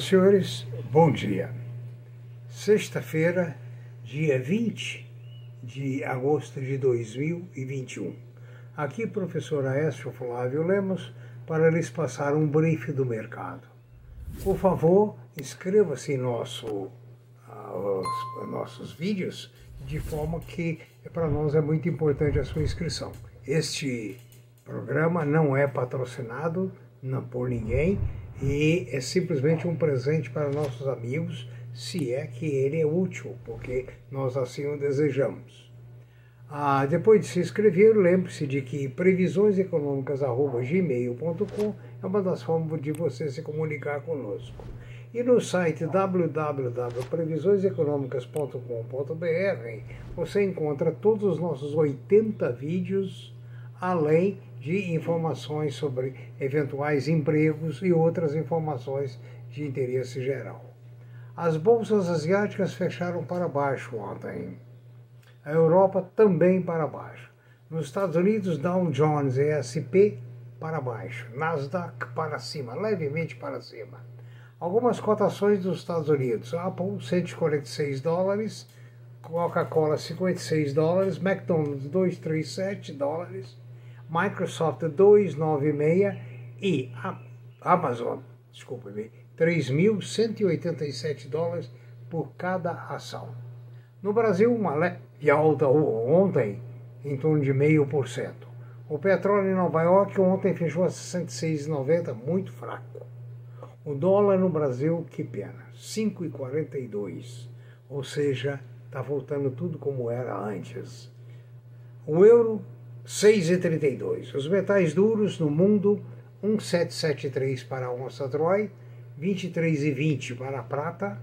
Senhores, bom dia. Sexta-feira, dia 20 de agosto de 2021. Aqui, professor Aécio Flávio Lemos, para lhes passar um brief do mercado. Por favor, inscreva-se em nosso, uh, nossos vídeos, de forma que para nós é muito importante a sua inscrição. Este programa não é patrocinado não por ninguém e é simplesmente um presente para nossos amigos, se é que ele é útil, porque nós assim o desejamos. Ah, depois de se inscrever, lembre-se de que previsioneseconômicas.gmail.com é uma das formas de você se comunicar conosco. E no site www.previsioneseconômicas.com.br você encontra todos os nossos 80 vídeos, além de informações sobre eventuais empregos e outras informações de interesse geral. As bolsas asiáticas fecharam para baixo ontem. A Europa também para baixo. Nos Estados Unidos, Dow Jones e S&P para baixo. Nasdaq para cima, levemente para cima. Algumas cotações dos Estados Unidos. Apple, 146 dólares. Coca-Cola, 56 dólares. McDonald's, 237 dólares. Microsoft 296 e a Amazon, desculpe-me, 3.187 dólares por cada ação. No Brasil, uma leve alta ontem, em torno de 0,5%. O petróleo em Nova York ontem fechou a 66,90, muito fraco. O dólar no Brasil, que pena, 5,42, ou seja, está voltando tudo como era antes. O euro 6,32. Os metais duros no mundo, 1,773 para a onça Troy, 23,20 para a prata,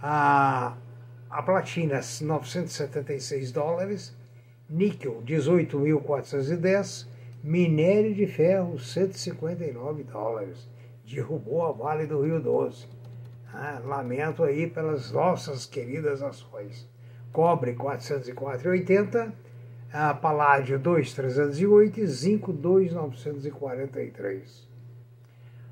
a, a platina 976 dólares, níquel 18.410, minério de ferro 159 dólares. Derrubou a Vale do Rio Doce. Ah, lamento aí pelas nossas queridas ações. Cobre 404,80 a Paládio 2308 e Zinco 2943.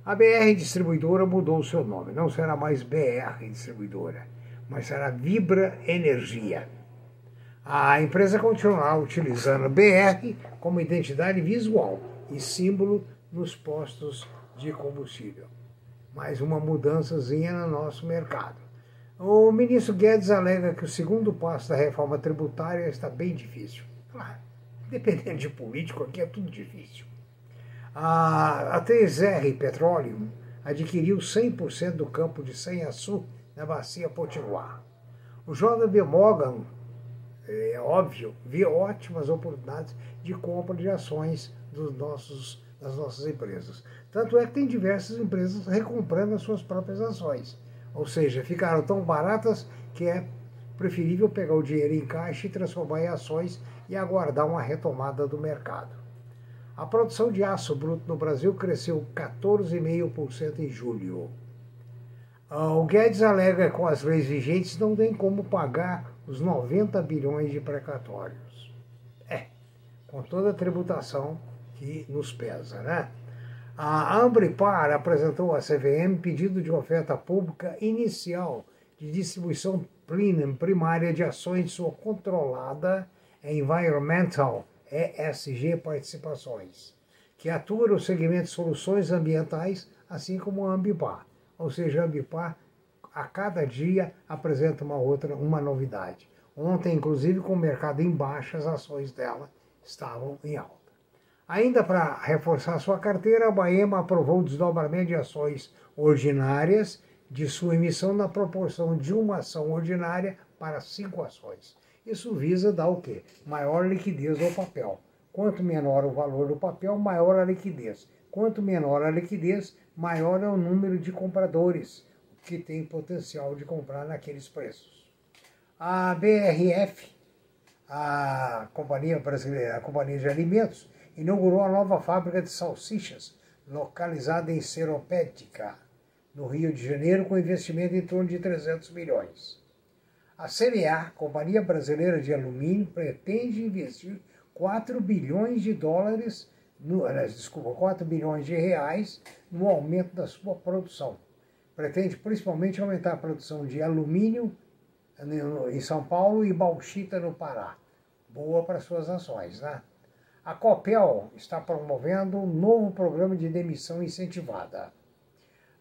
A BR Distribuidora mudou seu nome, não será mais BR Distribuidora, mas será Vibra Energia. A empresa continuará utilizando BR como identidade visual e símbolo nos postos de combustível. Mais uma mudançazinha no nosso mercado. O ministro Guedes alega que o segundo passo da reforma tributária está bem difícil. Claro, dependendo de político, aqui é tudo difícil. A, a 3R Petroleum adquiriu 100% do campo de Sanhaçu na bacia Potiguar. O JB Morgan, é óbvio, vê ótimas oportunidades de compra de ações dos nossos, das nossas empresas. Tanto é que tem diversas empresas recomprando as suas próprias ações. Ou seja, ficaram tão baratas que é preferível pegar o dinheiro em caixa e transformar em ações e aguardar uma retomada do mercado. A produção de aço bruto no Brasil cresceu 14,5% em julho. O Guedes alega que com as leis vigentes não tem como pagar os 90 bilhões de precatórios. É, com toda a tributação que nos pesa, né? A Ambripar apresentou à CVM pedido de oferta pública inicial de distribuição primária de ações de sua controlada Environmental ESG Participações, que atua no segmento de soluções ambientais, assim como a Ambipar. Ou seja, a Ambipar a cada dia apresenta uma outra, uma novidade. Ontem, inclusive, com o mercado em baixa, as ações dela estavam em alta. Ainda para reforçar sua carteira, a Baema aprovou o desdobramento de ações ordinárias de sua emissão na proporção de uma ação ordinária para cinco ações. Isso visa dar o quê? Maior liquidez ao papel. Quanto menor o valor do papel, maior a liquidez. Quanto menor a liquidez, maior é o número de compradores que tem potencial de comprar naqueles preços. A BRF, a companhia brasileira, a companhia de alimentos, inaugurou a nova fábrica de salsichas, localizada em Seropédica, no Rio de Janeiro, com investimento em torno de 300 milhões. A CBA, Companhia Brasileira de Alumínio, pretende investir 4 bilhões de dólares, no, desculpa, 4 bilhões de reais no aumento da sua produção, pretende principalmente aumentar a produção de alumínio em São Paulo e bauxita no Pará. Boa para suas ações, né? A Copel está promovendo um novo programa de demissão incentivada.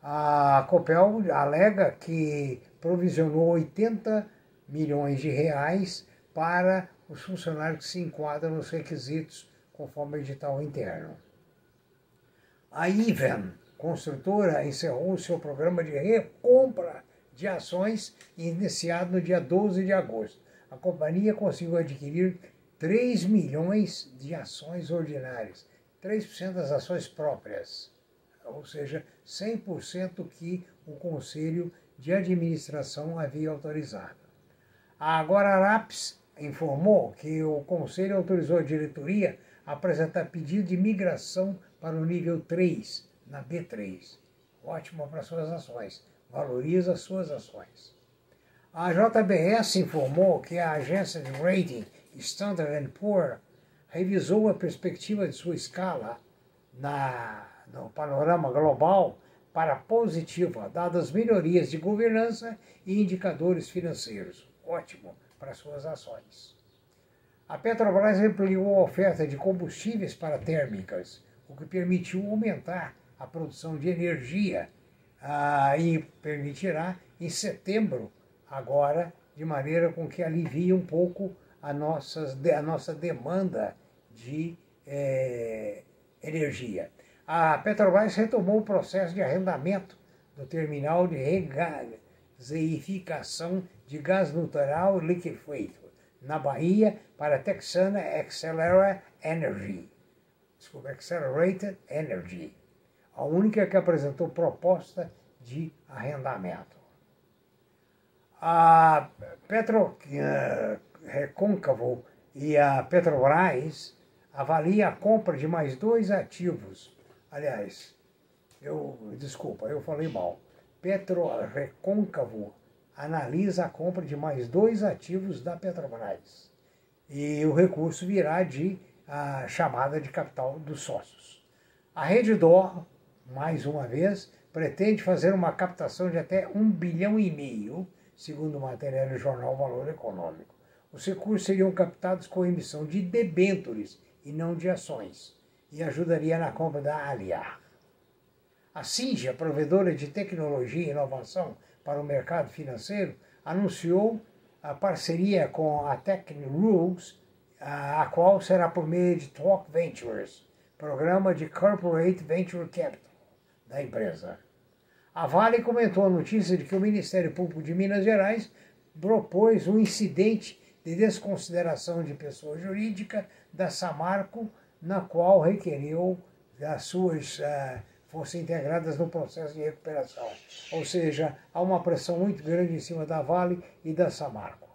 A Copel alega que provisionou 80 milhões de reais para os funcionários que se enquadram nos requisitos conforme o edital interno. A Iven, construtora, encerrou o seu programa de recompra de ações iniciado no dia 12 de agosto. A companhia conseguiu adquirir 3 milhões de ações ordinárias, 3% das ações próprias, ou seja, 100% que o Conselho de Administração havia autorizado. A Guararapes informou que o Conselho autorizou a diretoria a apresentar pedido de migração para o nível 3, na B3. Ótimo para suas ações, valoriza suas ações. A JBS informou que a agência de rating Standard Poor's revisou a perspectiva de sua escala na, no panorama global para positiva, dadas melhorias de governança e indicadores financeiros. Ótimo para suas ações. A Petrobras ampliou a oferta de combustíveis para térmicas, o que permitiu aumentar a produção de energia ah, e permitirá em setembro, agora, de maneira com que alivie um pouco a, nossas, a nossa demanda de é, energia. A Petrobras retomou o processo de arrendamento do terminal de regasificação de gás natural liquefeito na Bahia para a Texana Accelera Energy. Desculpa, Accelerated Energy. A única que apresentou proposta de arrendamento. A Petro uh, e a Petrobras avalia a compra de mais dois ativos. Aliás, eu desculpa, eu falei mal. Petro Recôncavo analisa a compra de mais dois ativos da Petrobras. E o recurso virá de a chamada de capital dos sócios. A Rede Dor, mais uma vez, pretende fazer uma captação de até um bilhão e meio, segundo matéria do jornal Valor Econômico. Os recursos seriam captados com emissão de debêntures e não de ações, e ajudaria na compra da Aliar. A Sinja, provedora de tecnologia e inovação para o mercado financeiro, anunciou a parceria com a Rules, a qual será por meio de Talk Ventures, programa de Corporate Venture Capital da empresa. A Vale comentou a notícia de que o Ministério Público de Minas Gerais propôs um incidente de desconsideração de pessoa jurídica da Samarco, na qual requeriu as suas uh, fossem integradas no processo de recuperação. Ou seja, há uma pressão muito grande em cima da Vale e da Samarco.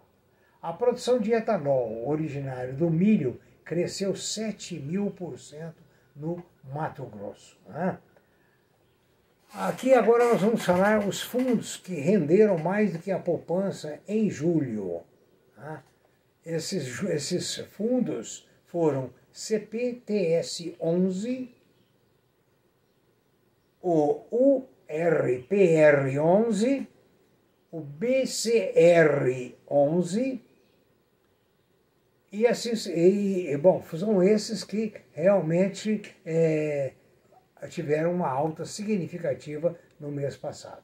A produção de etanol originário do milho cresceu 7 mil por cento no Mato Grosso. Né? Aqui agora nós vamos falar os fundos que renderam mais do que a poupança em julho. Né? Esses, esses fundos foram CPTS 11, o URPR 11, o BCR 11, e, assim, e, bom, são esses que realmente é, tiveram uma alta significativa no mês passado.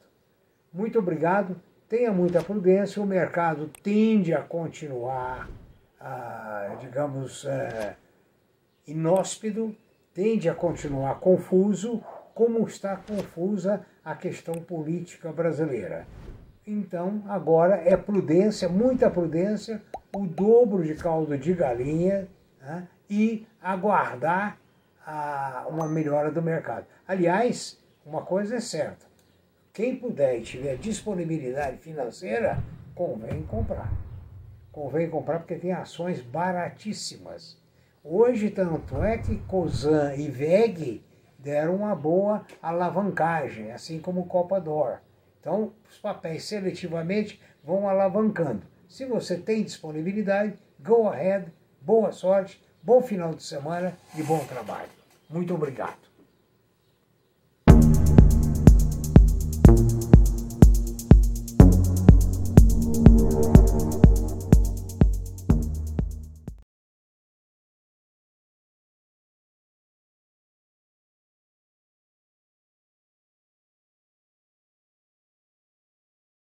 Muito obrigado tenha muita prudência, o mercado tende a continuar, ah, digamos, é, inóspido, tende a continuar confuso, como está confusa a questão política brasileira. Então, agora é prudência, muita prudência, o dobro de caldo de galinha né, e aguardar a, uma melhora do mercado. Aliás, uma coisa é certa: quem puder e tiver disponibilidade financeira, convém comprar. Convém comprar porque tem ações baratíssimas. Hoje, tanto é que COSAN e VEG deram uma boa alavancagem, assim como Copa Dor. Então, os papéis seletivamente vão alavancando. Se você tem disponibilidade, go ahead, boa sorte, bom final de semana e bom trabalho. Muito obrigado.